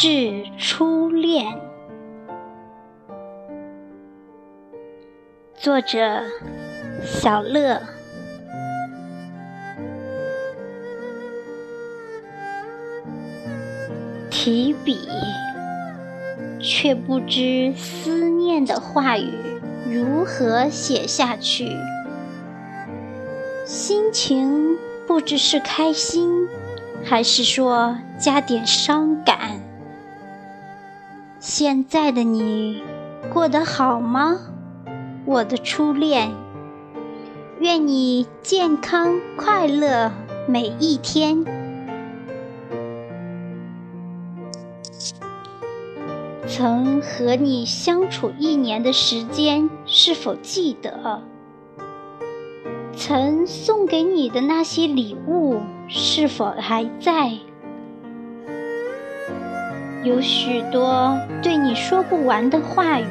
致初恋。作者：小乐。提笔，却不知思念的话语如何写下去。心情不知是开心，还是说加点伤感。现在的你过得好吗，我的初恋？愿你健康快乐每一天。曾和你相处一年的时间，是否记得？曾送给你的那些礼物，是否还在？有许多对你说不完的话语，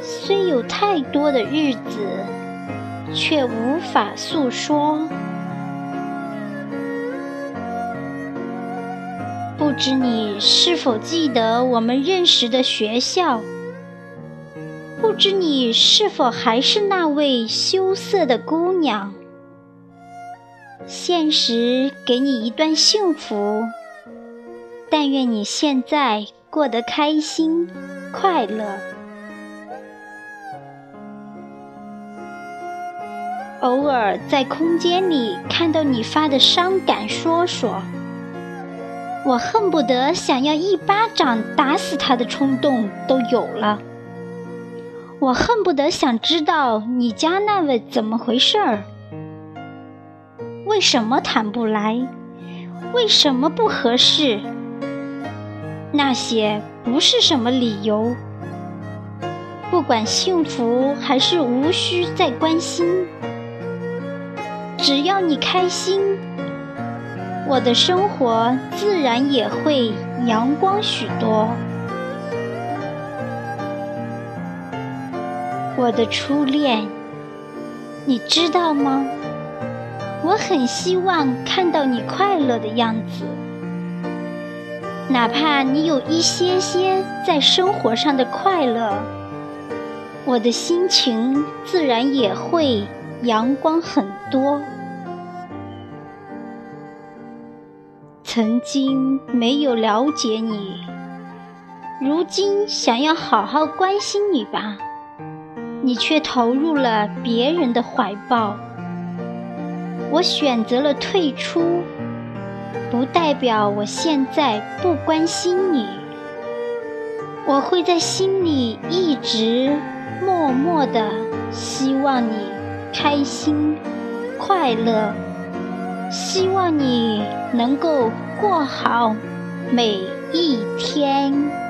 虽有太多的日子，却无法诉说。不知你是否记得我们认识的学校？不知你是否还是那位羞涩的姑娘？现实给你一段幸福，但愿你现在过得开心快乐。偶尔在空间里看到你发的伤感说说。我恨不得想要一巴掌打死他的冲动都有了。我恨不得想知道你家那位怎么回事儿，为什么谈不来，为什么不合适？那些不是什么理由。不管幸福还是无需再关心，只要你开心。我的生活自然也会阳光许多。我的初恋，你知道吗？我很希望看到你快乐的样子，哪怕你有一些些在生活上的快乐，我的心情自然也会阳光很多。曾经没有了解你，如今想要好好关心你吧，你却投入了别人的怀抱。我选择了退出，不代表我现在不关心你。我会在心里一直默默的希望你开心快乐。希望你能够过好每一天。